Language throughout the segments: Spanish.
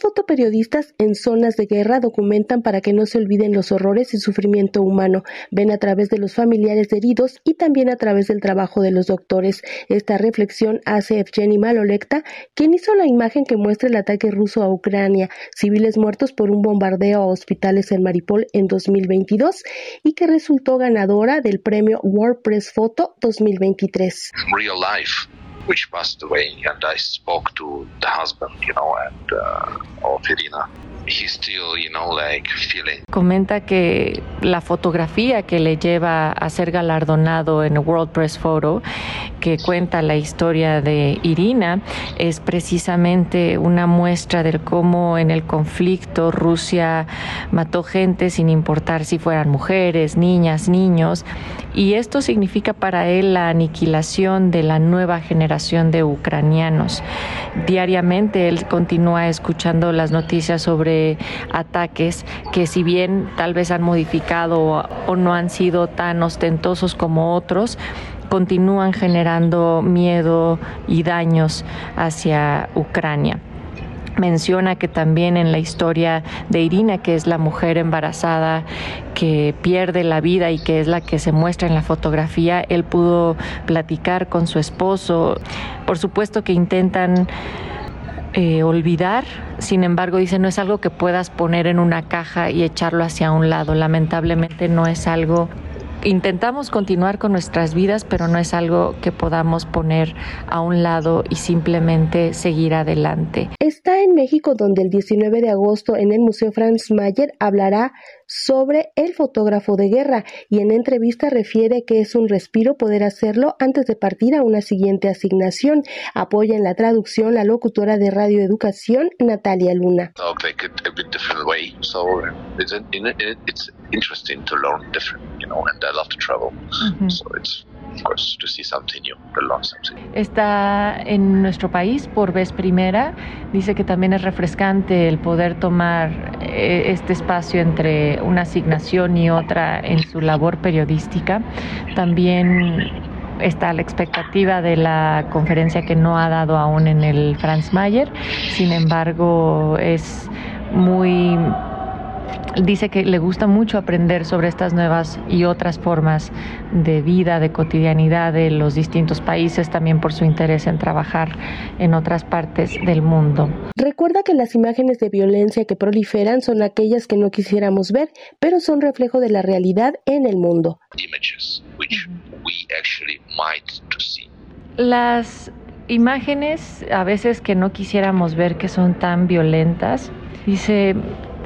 Fotoperiodistas en zonas de guerra documentan para que no se olviden los horrores y sufrimiento humano. Ven a través de los familiares heridos y también a través del trabajo de los doctores. Esta reflexión hace Evgeny Malolekta, quien hizo la imagen que muestra el ataque ruso a Ucrania, civiles muertos por un bombardeo a hospitales en Maripol en 2022 y que resultó ganadora del premio World Press Photo 2023. Real life which passed away, and I spoke to the husband, you know, and uh, of Irina. Comenta que la fotografía que le lleva a ser galardonado en World Press Photo, que cuenta la historia de Irina, es precisamente una muestra de cómo en el conflicto Rusia mató gente sin importar si fueran mujeres, niñas, niños, y esto significa para él la aniquilación de la nueva generación de ucranianos. Diariamente él continúa escuchando las noticias sobre ataques que si bien tal vez han modificado o no han sido tan ostentosos como otros, continúan generando miedo y daños hacia Ucrania menciona que también en la historia de Irina, que es la mujer embarazada que pierde la vida y que es la que se muestra en la fotografía, él pudo platicar con su esposo. Por supuesto que intentan eh, olvidar, sin embargo dice no es algo que puedas poner en una caja y echarlo hacia un lado, lamentablemente no es algo intentamos continuar con nuestras vidas, pero no es algo que podamos poner a un lado y simplemente seguir adelante. Está en México donde el 19 de agosto en el Museo Franz Mayer hablará sobre el fotógrafo de guerra y en entrevista refiere que es un respiro poder hacerlo antes de partir a una siguiente asignación. Apoya en la traducción la locutora de Radio Educación Natalia Luna. Está en nuestro país por vez primera. Dice que también es refrescante el poder tomar eh, este espacio entre una asignación y otra en su labor periodística. También está la expectativa de la conferencia que no ha dado aún en el Franz Mayer. Sin embargo, es muy dice que le gusta mucho aprender sobre estas nuevas y otras formas de vida, de cotidianidad de los distintos países, también por su interés en trabajar en otras partes del mundo. Recuerda que las imágenes de violencia que proliferan son aquellas que no quisiéramos ver, pero son reflejo de la realidad en el mundo. Las imágenes a veces que no quisiéramos ver que son tan violentas, dice,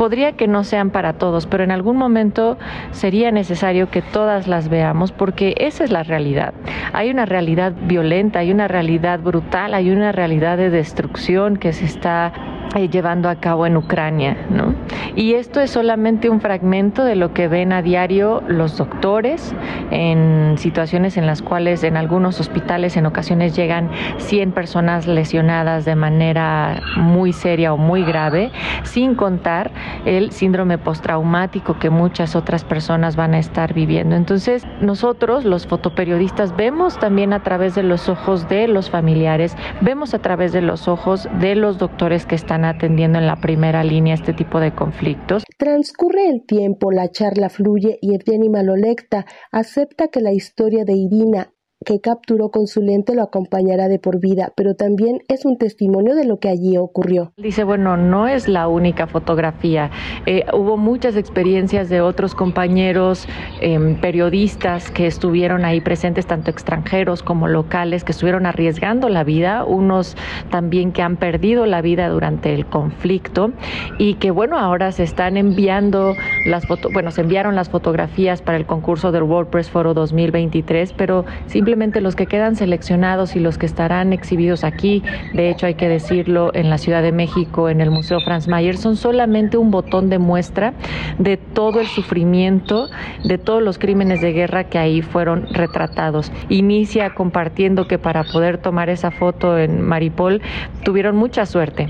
podría que no sean para todos, pero en algún momento sería necesario que todas las veamos porque esa es la realidad. Hay una realidad violenta, hay una realidad brutal, hay una realidad de destrucción que se está eh, llevando a cabo en Ucrania, ¿no? Y esto es solamente un fragmento de lo que ven a diario los doctores en situaciones en las cuales en algunos hospitales en ocasiones llegan 100 personas lesionadas de manera muy seria o muy grave, sin contar el síndrome postraumático que muchas otras personas van a estar viviendo. Entonces, nosotros los fotoperiodistas vemos también a través de los ojos de los familiares, vemos a través de los ojos de los doctores que están atendiendo en la primera línea este tipo de conflictos. Transcurre el tiempo, la charla fluye y Evgeny Malolecta acepta que la historia de Irina que capturó con su lente lo acompañará de por vida, pero también es un testimonio de lo que allí ocurrió. Dice, bueno, no es la única fotografía. Eh, hubo muchas experiencias de otros compañeros em, periodistas que estuvieron ahí presentes, tanto extranjeros como locales, que estuvieron arriesgando la vida, unos también que han perdido la vida durante el conflicto y que, bueno, ahora se están enviando las fotos, bueno, se enviaron las fotografías para el concurso del WordPress Foro 2023, pero simplemente simplemente los que quedan seleccionados y los que estarán exhibidos aquí, de hecho hay que decirlo, en la Ciudad de México, en el Museo Franz Mayer, son solamente un botón de muestra de todo el sufrimiento, de todos los crímenes de guerra que ahí fueron retratados. Inicia compartiendo que para poder tomar esa foto en Maripol tuvieron mucha suerte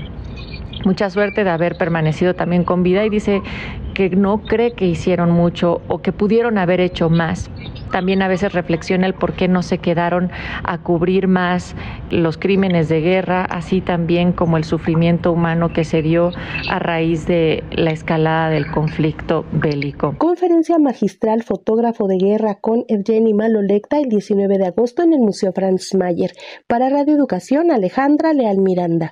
mucha suerte de haber permanecido también con vida y dice que no cree que hicieron mucho o que pudieron haber hecho más. También a veces reflexiona el por qué no se quedaron a cubrir más los crímenes de guerra, así también como el sufrimiento humano que se dio a raíz de la escalada del conflicto bélico. Conferencia magistral fotógrafo de guerra con Evgeny Malolecta el 19 de agosto en el Museo Franz Mayer. Para Radio Educación, Alejandra Leal Miranda.